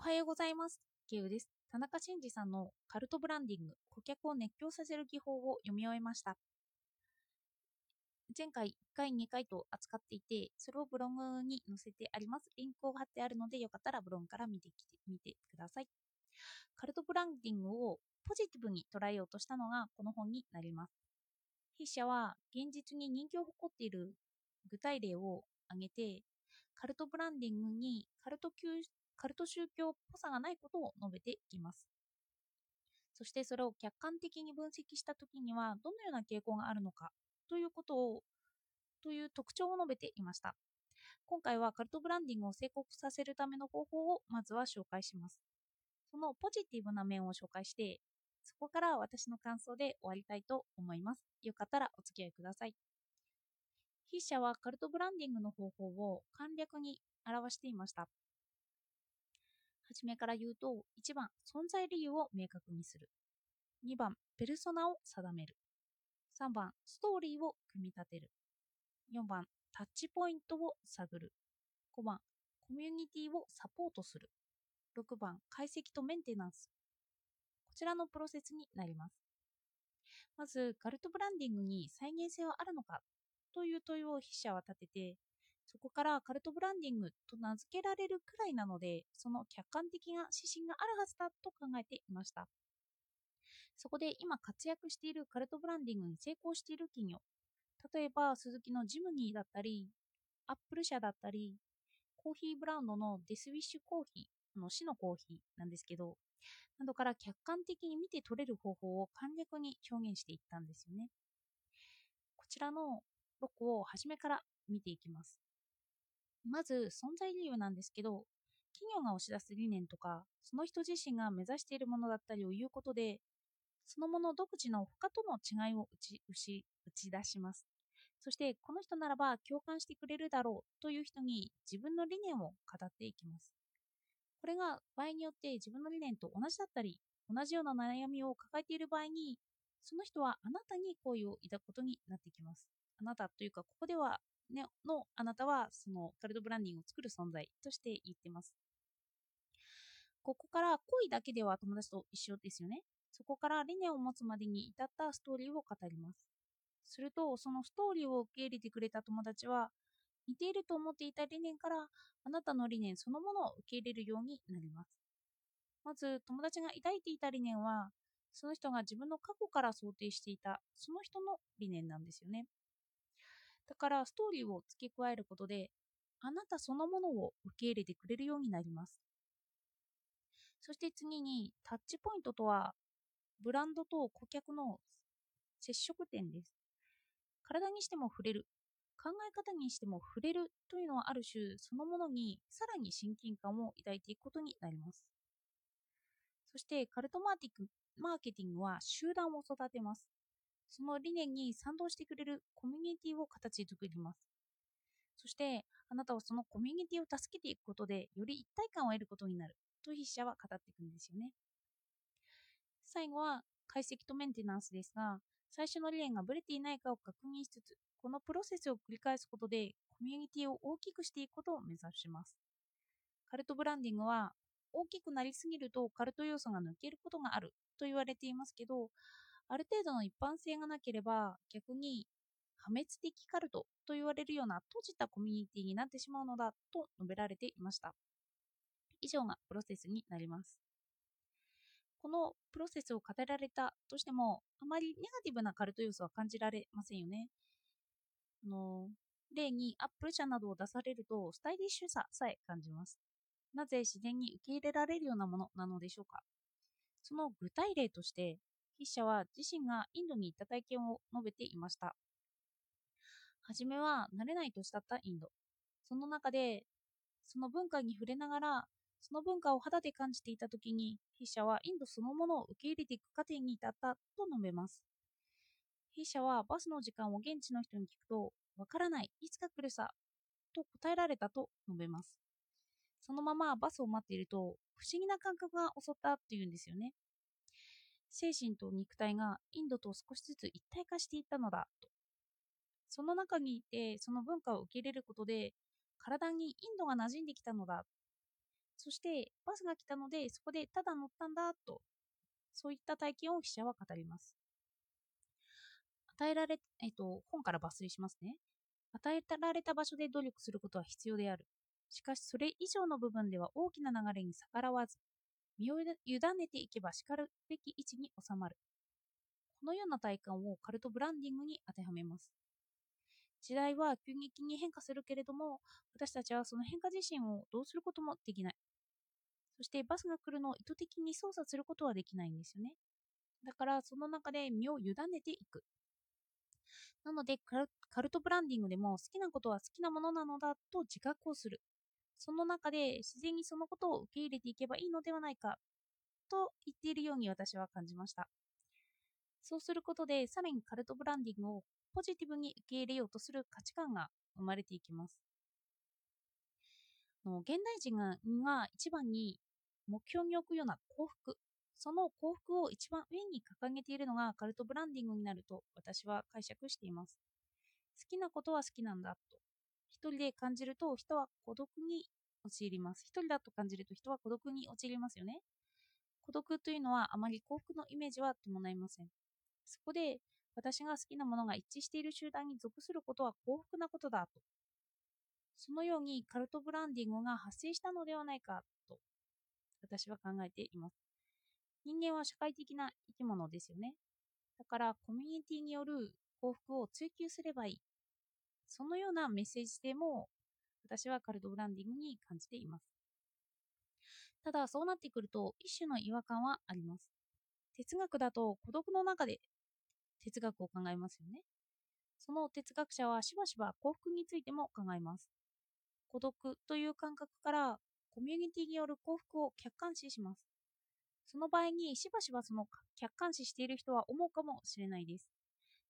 おはようございます。ケウです。田中真二さんのカルトブランディング、顧客を熱狂させる技法を読み終えました。前回1回、2回と扱っていて、それをブログに載せてあります。リンクを貼ってあるので、よかったらブログから見てきてみてください。カルトブランディングをポジティブに捉えようとしたのがこの本になります。筆者は現実に人気を誇っている具体例を挙げて、カルトブランディングにカルトカルト宗教っぽさがないことを述べていきます。そしてそれを客観的に分析したときにはどのような傾向があるのかということを、という特徴を述べていました。今回はカルトブランディングを成功させるための方法をまずは紹介します。そのポジティブな面を紹介して、そこから私の感想で終わりたいと思います。よかったらお付き合いください。筆者はカルトブランディングの方法を簡略に表していました。はじめから言うと、1番、存在理由を明確にする。2番、ペルソナを定める。3番、ストーリーを組み立てる。4番、タッチポイントを探る。5番、コミュニティをサポートする。6番、解析とメンテナンス。こちらのプロセスになります。まず、カルトブランディングに再現性はあるのかという問いを筆者は立てて、そこからカルトブランディングと名付けられるくらいなので、その客観的な指針があるはずだと考えていました。そこで今活躍しているカルトブランディングに成功している企業、例えばスズキのジムニーだったり、アップル社だったり、コーヒーブランドのデスウィッシュコーヒー、の死のコーヒーなんですけど、などから客観的に見て取れる方法を簡略に表現していったんですよね。こちらの6個を初めから見ていきます。まず、存在理由なんですけど、企業が押し出す理念とか、その人自身が目指しているものだったりを言うことで、そのもの独自の他との違いを打ち打ち打ち出します。そして、この人ならば共感してくれるだろうという人に自分の理念を語っていきます。これが場合によって自分の理念と同じだったり、同じような悩みを抱えている場合に、その人はあなたに好意を抱くことになってきます。あなたというか、ここでは、ね、のあなたはそのカルトブランディングを作る存在として言ってます。ここから恋だけでは友達と一緒ですよね。そこから理念を持つまでに至ったストーリーを語ります。すると、そのストーリーを受け入れてくれた友達は、似ていると思っていた理念からあなたの理念そのものを受け入れるようになります。まず友達が抱いていた理念はその人が自分の過去から想定していたその人の理念なんですよね。だからストーリーを付け加えることであなたそのものを受け入れてくれるようになります。そして次にタッチポイントとはブランドと顧客の接触点です。体にしても触れる考え方にしても触れるというのはある種そのものにさらに親近感を抱いていくことになります。そしてカルトマーティックマーケティングは集団を育てます。その理念に賛同してくれるコミュニティを形作ります。そしてあなたはそのコミュニティを助けていくことでより一体感を得ることになると筆者は語っていくんですよね。最後は解析とメンテナンスですが、最初の理念がブレていないかを確認しつつ、このプロセスを繰り返すことでコミュニティを大きくしていくことを目指します。カルトブランディングは大きくなりすぎるとカルト要素が抜けることがあると言われていますけど、ある程度の一般性がなければ逆に破滅的カルトと言われるような閉じたコミュニティになってしまうのだと述べられていました。以上がプロセスになります。このプロセスを語られたとしても、あまりネガティブなカルト要素は感じられませんよね。あの例にアップル社などを出されるとスタイリッシュささえ感じます。なぜ自然に受け入れられるようなものなのでしょうか？その具体例として筆者は自身がインドに行った体験を述べていました。はじめは慣れないと慕ったインド。その中でその文化に触れながらその文化を肌で感じていたときに筆者はインドそのものを受け入れていく過程に至ったと述べます。筆者はバスの時間を現地の人に聞くと、わからない、いつか来るさ、と答えられたと述べます。そのままバスを待っていると、不思議な感覚が襲ったっていうんですよね。精神と肉体がインドと少しずつ一体化していったのだと。その中にいて、その文化を受け入れることで、体にインドが馴染んできたのだ。そしてバスが来たのでそこでただ乗ったんだとそういった体験を筆者は語ります与えられ、えっと、本から抜粋しますね与えられた場所で努力することは必要であるしかしそれ以上の部分では大きな流れに逆らわず身を委ねていけばしかるべき位置に収まる。このような体感をカルトブランディングに当てはめます。時代は急激に変化するけれども私たちはその変化自身をどうすることもできない。そしてバスが来るのを意図的に操作することはできないんですよね。だからその中で身を委ねていく。なのでカルトブランディングでも好きなことは好きなものなのだと自覚をする。その中で自然にそのことを受け入れていけばいいのではないかと言っているように私は感じました。そうすることでさらにカルトブランディングをポジティブに受け入れようとする価値観が生まれていきます。の現代人がが一番に目標に置くような幸福、その幸福を一番上に掲げているのがカルトブランディングになると私は解釈しています。好きなことは好きなんだと一人で感じると人は孤独に陥ります。一人だと感じると人は孤独に陥りますよね。孤独というのはあまり幸福のイメージは伴いません。そこで私が好きなものが一致している集団に属することは幸福なことだと。そのようにカルトブランディングが発生したのではないかと私は考えています。人間は社会的な生き物ですよね。だからコミュニティによる幸福を追求すればいいそのようなメッセージ性も私はカルトブランディングに感じています。ただ、そうなってくると一種の違和感はあります。哲学だと孤独の中で哲学を考えますよね。その哲学者はしばしば幸福についても考えます。孤独という感覚からコミュニティによる幸福を客観視します。その場合にしばしばその客観視している人は思うかもしれないです。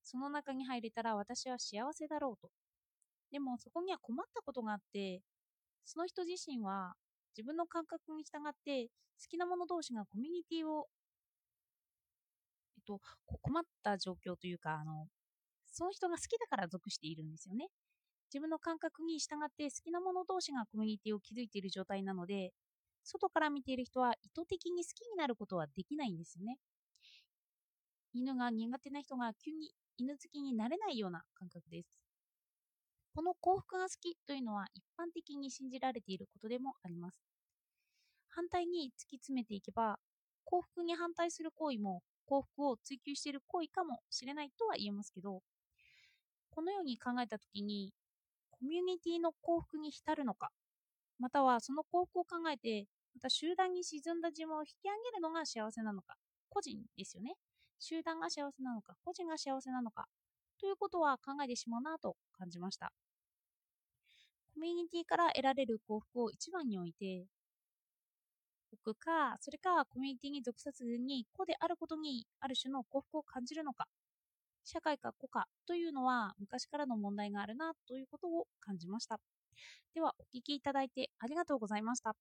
その中に入れたら私は幸せだろうと。でもそこには困ったことがあって、その人自身は自分の感覚に従って好きな者同士がコミュニティを、えっと、困った状況というか、あの、その人が好きだから属しているんですよね。自分の感覚に従って好きな者同士がコミュニティを築いている状態なので、外から見ている人は意図的に好きになることはできないんですよね。犬が苦手な人が急に犬好きになれないような感覚です。この幸福が好きというのは一般的に信じられていることでもあります。反対に突き詰めていけば、幸福に反対する行為も幸福を追求している行為かもしれないとは言えますけど、このように考えたときに、コミュニティの幸福に浸るのか、またはその幸福を考えて、また集団に沈んだ自分を引き上げるのが幸せなのか、個人ですよね。集団が幸せなのか、個人が幸せなのか、ということは考えてしまうなと感じました。コミュニティから得られる幸福を一番に置いて、置くか、それかコミュニティに属さずに個であることにある種の幸福を感じるのか、社会か個かというのは昔からの問題があるなということを感じました。では、お聞きいただいてありがとうございました。